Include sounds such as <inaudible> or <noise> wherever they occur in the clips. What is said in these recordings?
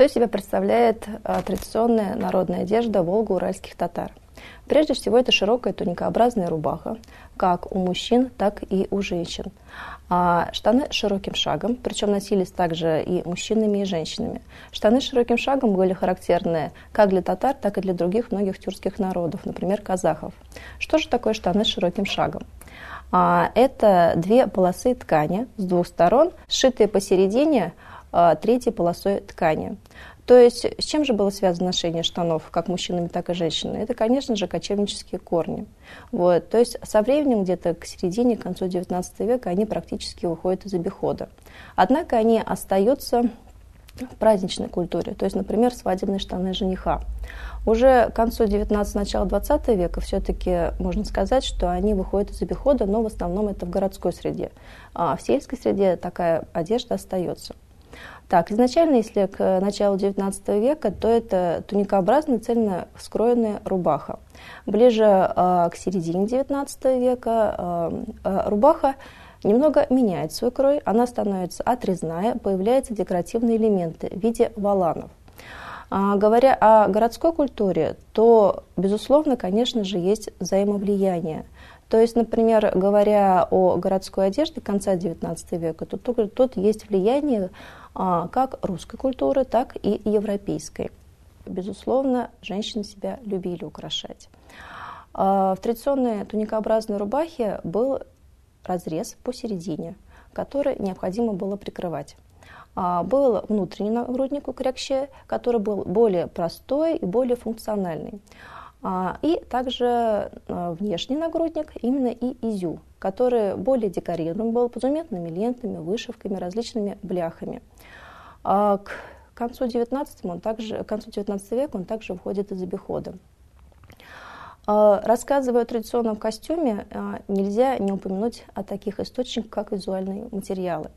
Что из себя представляет а, традиционная народная одежда волго-уральских татар? Прежде всего, это широкая туникообразная рубаха, как у мужчин, так и у женщин. А штаны широким шагом, причем носились также и мужчинами, и женщинами. Штаны широким шагом были характерны как для татар, так и для других многих тюркских народов, например, казахов. Что же такое штаны широким шагом? А, это две полосы ткани с двух сторон, сшитые посередине третьей полосой ткани. То есть с чем же было связано ношение штанов, как мужчинами, так и женщинами? Это, конечно же, кочевнические корни. Вот. То есть со временем, где-то к середине, к концу XIX века, они практически выходят из обихода. Однако они остаются в праздничной культуре, то есть, например, свадебные штаны жениха. Уже к концу 19 начала 20 века все-таки можно сказать, что они выходят из обихода, но в основном это в городской среде. А в сельской среде такая одежда остается. Так, изначально, если к началу XIX века, то это туникообразная цельно скроенная рубаха. Ближе э, к середине XIX века э, э, рубаха немного меняет свой крой, она становится отрезная, появляются декоративные элементы в виде валанов. А, говоря о городской культуре, то, безусловно, конечно же, есть взаимовлияние. То есть, например, говоря о городской одежде конца XIX века, то тут, тут есть влияние а, как русской культуры, так и европейской. Безусловно, женщины себя любили украшать. А, в традиционной туникообразной рубахе был разрез посередине, который необходимо было прикрывать. А, был внутренний нагрудник у крякще, который был более простой и более функциональный. И также внешний нагрудник, именно и изю, который более декорирован был позуметными лентами, вышивками, различными бляхами. А к концу 19, он также, к концу 19 века он также входит из обихода. А, рассказывая о традиционном костюме, а, нельзя не упомянуть о таких источниках, как визуальные материалы.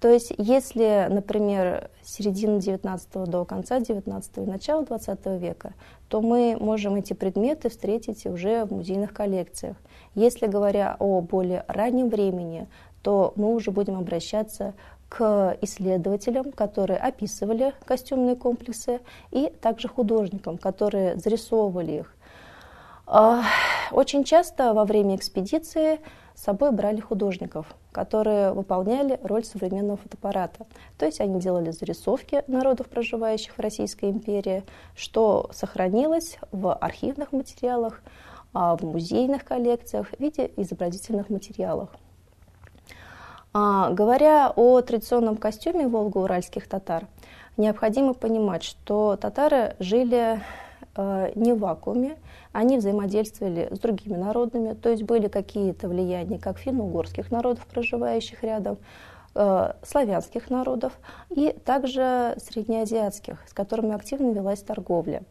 То есть, если, например, с середины 19 до конца 19 и начала 20 века, то мы можем эти предметы встретить уже в музейных коллекциях. Если говоря о более раннем времени, то мы уже будем обращаться к исследователям, которые описывали костюмные комплексы, и также художникам, которые зарисовывали их. А, очень часто во время экспедиции с собой брали художников, которые выполняли роль современного фотоаппарата. То есть они делали зарисовки народов, проживающих в Российской империи, что сохранилось в архивных материалах, а, в музейных коллекциях в виде изобразительных материалов. А, говоря о традиционном костюме волго-уральских татар, необходимо понимать, что татары жили не в вакууме, они взаимодействовали с другими народами, то есть были какие-то влияния как финно-угорских народов, проживающих рядом, э, славянских народов и также среднеазиатских, с которыми активно велась торговля.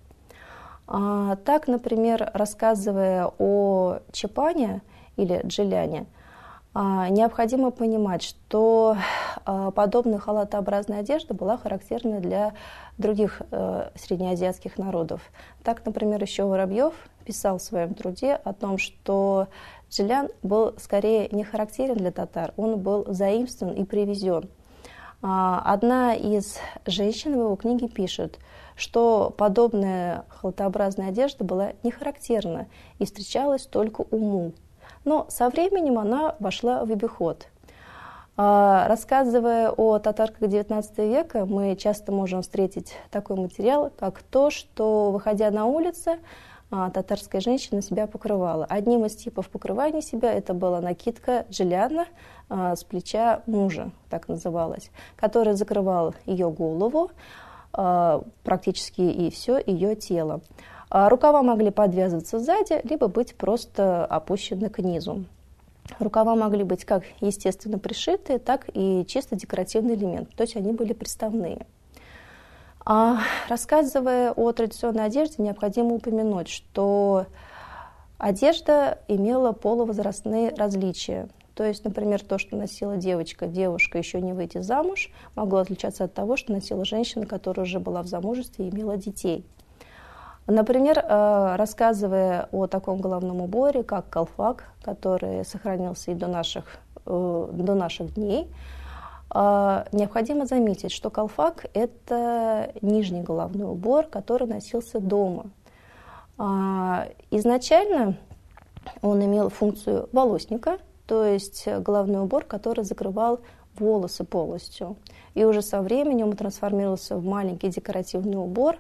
А, так, например, рассказывая о Чапане или Джиляне – необходимо понимать, что а, подобная халатообразная одежда была характерна для других э, среднеазиатских народов. Так, например, еще Воробьев писал в своем труде о том, что Джилян был скорее не характерен для татар, он был заимствован и привезен. А, одна из женщин в его книге пишет, что подобная халатообразная одежда была не характерна и встречалась только уму. Но со временем она вошла в обиход. А, рассказывая о татарках XIX века, мы часто можем встретить такой материал, как то, что, выходя на улицу, а, татарская женщина себя покрывала. Одним из типов покрывания себя это была накидка джеляна а, с плеча мужа, так называлась, которая закрывала ее голову, практически и все ее тело. А рукава могли подвязываться сзади, либо быть просто опущены к низу. Рукава могли быть как естественно пришитые, так и чисто декоративный элемент, то есть они были приставные. А рассказывая о традиционной одежде, необходимо упомянуть, что одежда имела полувозрастные различия. То есть, например, то, что носила девочка, девушка еще не выйти замуж, могло отличаться от того, что носила женщина, которая уже была в замужестве и имела детей. Например, э, рассказывая о таком головном уборе, как колфак, который сохранился и до наших, э, до наших дней, необходимо заметить, что колфак – это нижний головной убор, который носился дома. Изначально он имел функцию волосника, то есть головной убор, который закрывал волосы полностью. И уже со временем он трансформировался в маленький декоративный убор,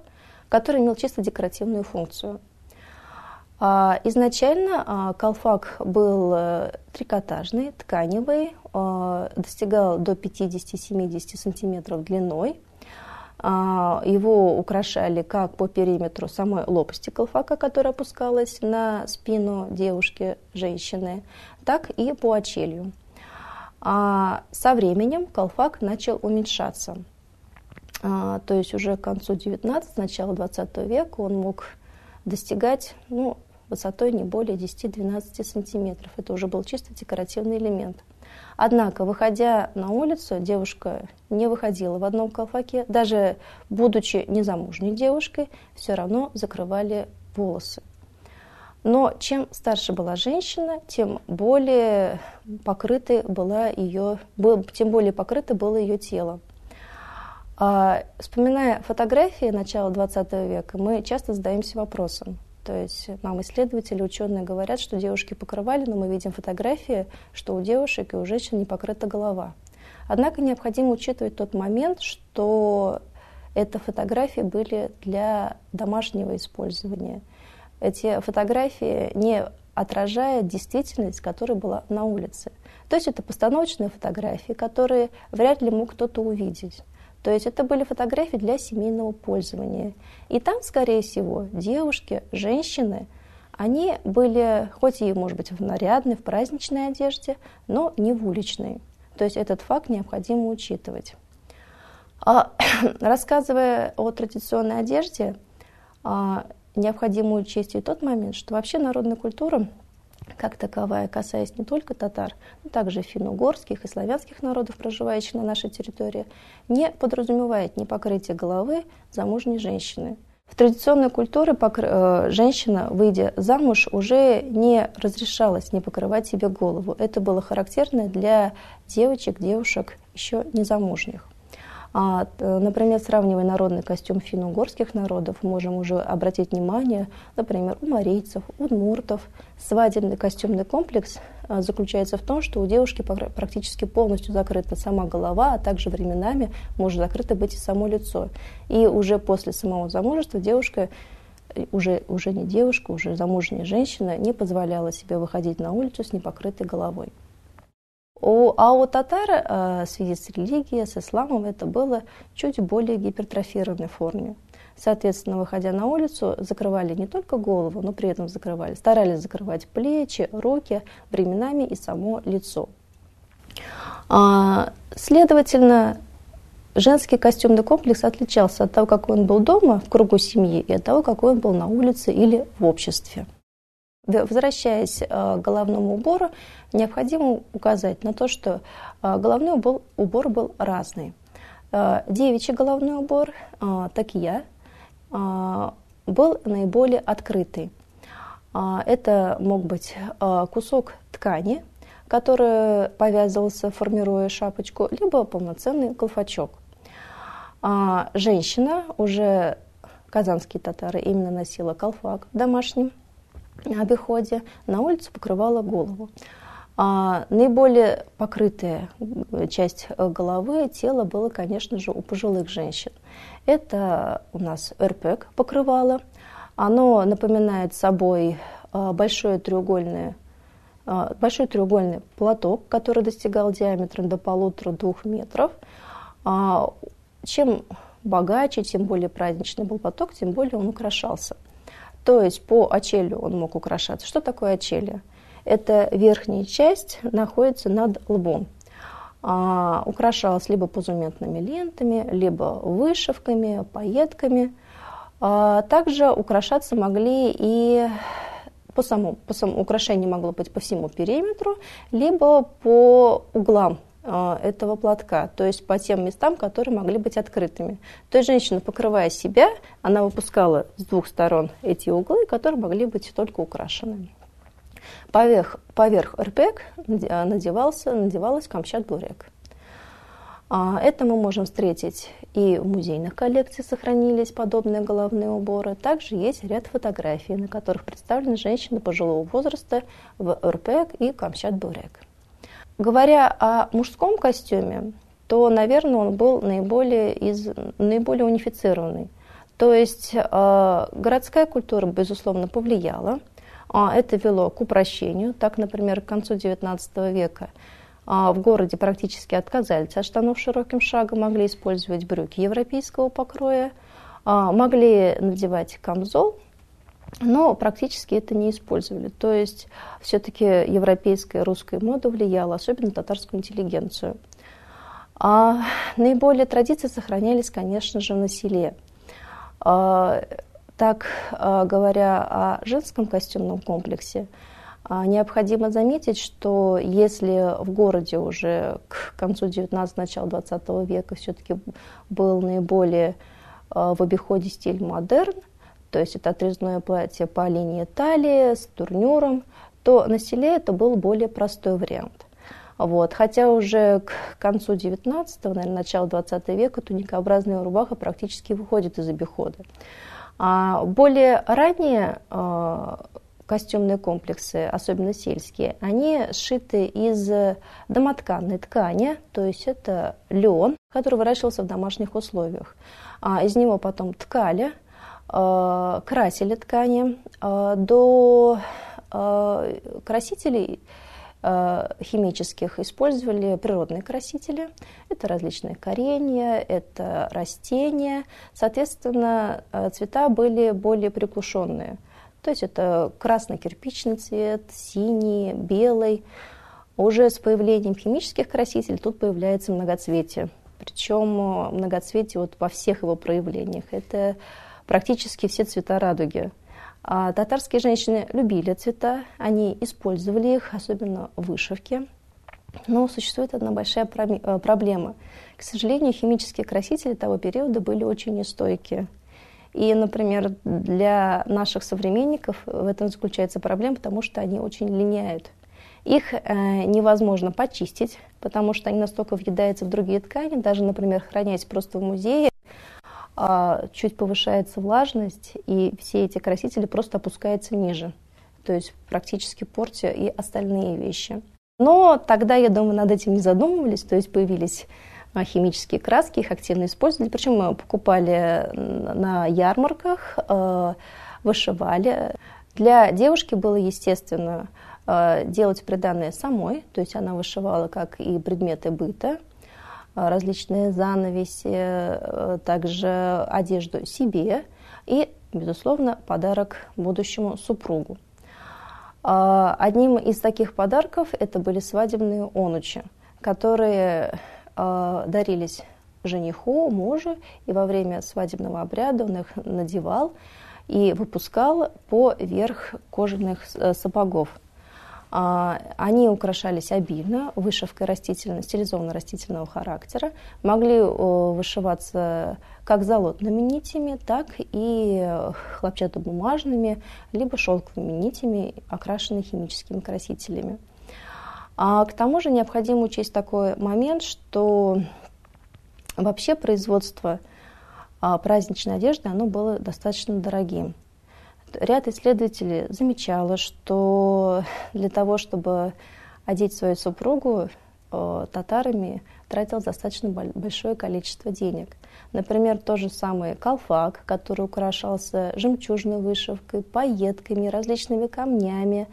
который имел чисто декоративную функцию. А, изначально а, колфак был э, трикотажный, тканевый, а, достигал до 50-70 сантиметров длиной. Его украшали как по периметру самой лопасти колфака, которая опускалась на спину девушки, женщины, так и по очелью. А со временем колфак начал уменьшаться. А, то есть уже к концу 19 начала 20 века он мог достигать ну, высотой не более 10-12 сантиметров. Это уже был чисто декоративный элемент. Однако, выходя на улицу, девушка не выходила в одном колфаке. Даже будучи незамужней девушкой, все равно закрывали волосы. Но чем старше была женщина, тем более покрытой была ее, тем более покрыто было ее тело. А, вспоминая фотографии начала XX века, мы часто задаемся вопросом. То есть нам исследователи, ученые говорят, что девушки покрывали, но мы видим фотографии, что у девушек и у женщин не покрыта голова. Однако необходимо учитывать тот момент, что это фотографии были для домашнего использования – эти фотографии не отражают действительность, которая была на улице. То есть это постановочные фотографии, которые вряд ли мог кто-то увидеть. То есть это были фотографии для семейного пользования. И там, скорее всего, девушки, женщины, они были, хоть и, может быть, в нарядной, в праздничной одежде, но не в уличной. То есть этот факт необходимо учитывать. А, <coughs> рассказывая о традиционной одежде, а, необходимо учесть и тот момент, что вообще народная культура как таковая, касаясь не только татар, но также финно-угорских и славянских народов, проживающих на нашей территории, не подразумевает непокрытие головы замужней женщины. В традиционной культуре покр... Э, женщина, выйдя замуж, уже не разрешалась не покрывать себе голову. Это было характерно для девочек, девушек еще незамужних. А, например, сравнивая народный костюм финно-угорских народов, можем уже обратить внимание, например, у марийцев, удмуртов. Свадебный костюмный комплекс а, заключается в том, что у девушки практически полностью закрыта сама голова, а также временами может закрыто быть и само лицо. И уже после самого замужества девушка э, уже, уже не девушка, уже замужняя женщина не позволяла себе выходить на улицу с непокрытой головой. У, а у татар э, в связи с религией, с исламом это было чуть более гипертрофированной форме. Соответственно, выходя на улицу, закрывали не только голову, но при этом закрывали, старались закрывать плечи, руки, временами и само лицо. А, следовательно, женский костюмный комплекс отличался от того, какой он был дома, в кругу семьи, и от того, какой он был на улице или в обществе. Возвращаясь э, к головному убору, необходимо указать на то, что э, головной убор, убор был разный. Э, девичий головной убор, такия, был наиболее открытый. Это мог быть кусок ткани, который повязывался, формируя шапочку, либо полноценный колфачок. Женщина, уже казанские татары, именно носила колфак домашний, обиходе, на улицу покрывала голову. А наиболее покрытая часть головы, тела было, конечно же, у пожилых женщин. Это у нас РПЭК покрывало. Оно напоминает собой а, большое треугольное большой треугольный платок, который достигал диаметром до полутора-двух метров. А, чем богаче, тем более праздничный был платок, тем более он украшался. То есть по очелью он мог украшаться. Что такое очелье? Это верхняя часть находится над лбом. А, украшалась либо позументными лентами, либо вышивками, пайетками. А, также украшаться могли и по самому, по самому украшение могло быть по всему периметру, либо по углам этого платка, то есть по тем местам, которые могли быть открытыми. То есть женщина, покрывая себя, она выпускала с двух сторон эти углы, которые могли быть только украшенными. Поверх, поверх РПЭК надевался, надевалась камчат-бурек. А, это мы можем встретить и в музейных коллекциях сохранились подобные головные уборы. Также есть ряд фотографий, на которых представлены женщины пожилого возраста в РПЭК и Камчат-Бурек. Говоря о мужском костюме, то, наверное, он был наиболее, из, наиболее унифицированный. То есть э, городская культура, безусловно, повлияла. Э, это вело к упрощению. Так, например, к концу XIX века а, в городе практически отказались от штанов широким шагом, могли использовать брюки европейского покроя, а, могли надевать камзол, но практически это не использовали. То есть все-таки европейская русская мода влияла, особенно татарскую интеллигенцию. А наиболее традиции сохранялись, конечно же, на селе. А, так говоря о женском костюмном комплексе, а, необходимо заметить, что если в городе уже к концу 19 начала 20 века все-таки был наиболее а, в обиходе стиль модерн, то есть это отрезное платье по линии талии с турнюром, то на селе это был более простой вариант. Вот. Хотя уже к концу 19-го, наверное, начала 20 века туникообразная рубаха практически выходит из обихода. А более ранние костюмные комплексы, особенно сельские, они сшиты из домотканной ткани, то есть это лен, который выращивался в домашних условиях. А из него потом ткали, э, красили ткани. Э, до э, красителей химических использовали природные красители. Это различные коренья, это растения. Соответственно, цвета были более приглушенные. То есть это красно-кирпичный цвет, синий, белый. Уже с появлением химических красителей тут появляется многоцветие. Причем э, многоцветие вот во всех его проявлениях. Это практически все цвета радуги. А татарские женщины любили цвета, они использовали их, особенно в вышивке. Но существует одна большая э, проблема. К сожалению, химические красители того периода были очень нестойкие. И, например, для наших современников в этом заключается проблема, потому что они очень линяют. Их э, невозможно почистить, потому что они настолько въедаются в другие ткани, даже, например, хранясь просто в музее, чуть повышается влажность, и все эти красители просто опускаются ниже, то есть практически портя и остальные вещи. Но тогда, я думаю, над этим не задумывались, то есть появились а, химические краски, их активно использовали. Причем мы покупали на ярмарках, э, вышивали. Для девушки было естественно делать приданное самой, то есть она вышивала как и предметы быта, различные занавеси, также одежду себе и, безусловно, подарок будущему супругу. Одним из таких подарков это были свадебные онучи, которые э, дарились жениху, мужу, и во время свадебного обряда он их надевал и выпускал по верх кожаных э, сапогов. А, они украшались обильно, вышивкой растительного, стилизованно растительного характера, могли вышиваться как золотными нитями, так и хлопчатобумажными, либо шелковыми нитями, окрашенными химическими красителями. А к тому же необходимо учесть такой момент, что вообще производство а, праздничной одежды оно было достаточно дорогим. Ряд исследователей замечало, что для того, чтобы одеть свою супругу, а, татарами тратил достаточно большое количество денег. Например, тот же самый колфак, который украшался жемчужной вышивкой, пайетками, различными камнями,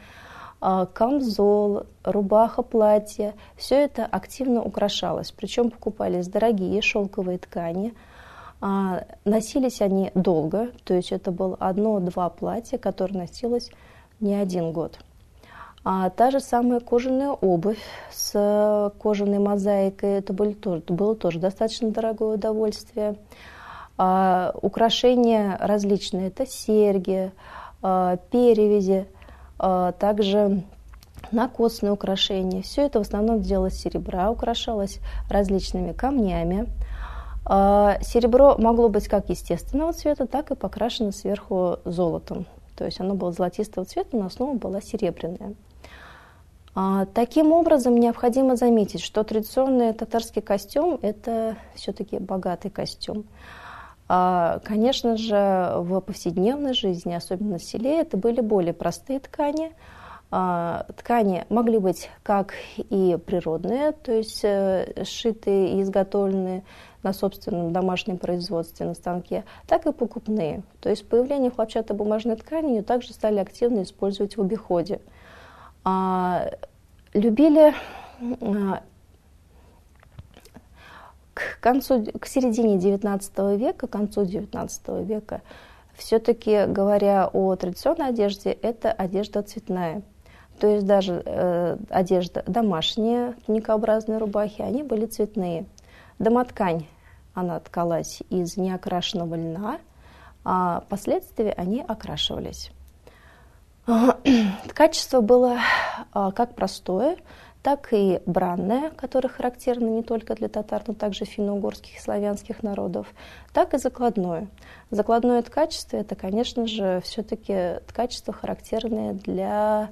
а, камзол, рубаха, платье. Все это активно украшалось. Причем покупались дорогие шелковые ткани. А, носились они долго, то есть это было одно-два платья, которые носилось не один год. А та же самая кожаная обувь с кожаной мозаикой, это, были тоже, было тоже достаточно дорогое удовольствие. А, украшения различные, это серьги, а, перевязи, а, также накосные украшения. Все это в основном делалось серебра, украшалось различными камнями. А, серебро могло быть как естественного цвета, так и покрашено сверху золотом. То есть оно было золотистого цвета, но основа была серебряная. А, таким образом, необходимо заметить, что традиционный татарский костюм – это все-таки богатый костюм. А, конечно же, в повседневной жизни, особенно на селе, это были более простые ткани. А, ткани могли быть как и природные, то есть э, сшитые и изготовленные на собственном домашнем производстве на станке, так и покупные. То есть появление хлопчатобумажной ткани ее также стали активно использовать в обиходе. А, любили а, к концу, к середине XIX века, к концу XIX века, все-таки говоря о традиционной одежде, это одежда цветная. То есть даже э, одежда домашняя, туникообразные рубахи, они были цветные. Домоткань, она ткалась из неокрашенного льна, а впоследствии они окрашивались. <clears throat> Качество было а, как простое, так и бранное, которое характерно не только для татар, но также финно-угорских и славянских народов, так и закладное. Закладное качество – это, конечно же, все-таки качество, характерное для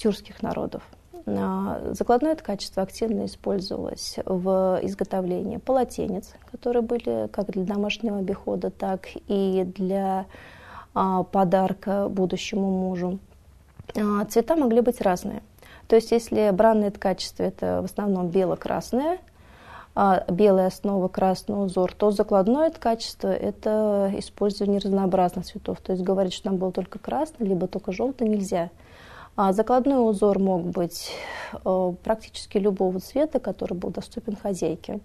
тюркских народов. А, закладное качество активно использовалось в изготовлении полотенец, которые были как для домашнего обихода, так и для а, подарка будущему мужу. А, цвета могли быть разные. То есть если бранное качество это в основном бело-красное, белая основа, красный узор, то закладное качество это использование разнообразных цветов. То есть говорить, что там был только красный, либо только желтый нельзя. А закладной узор мог быть практически любого цвета, который был доступен хозяйке.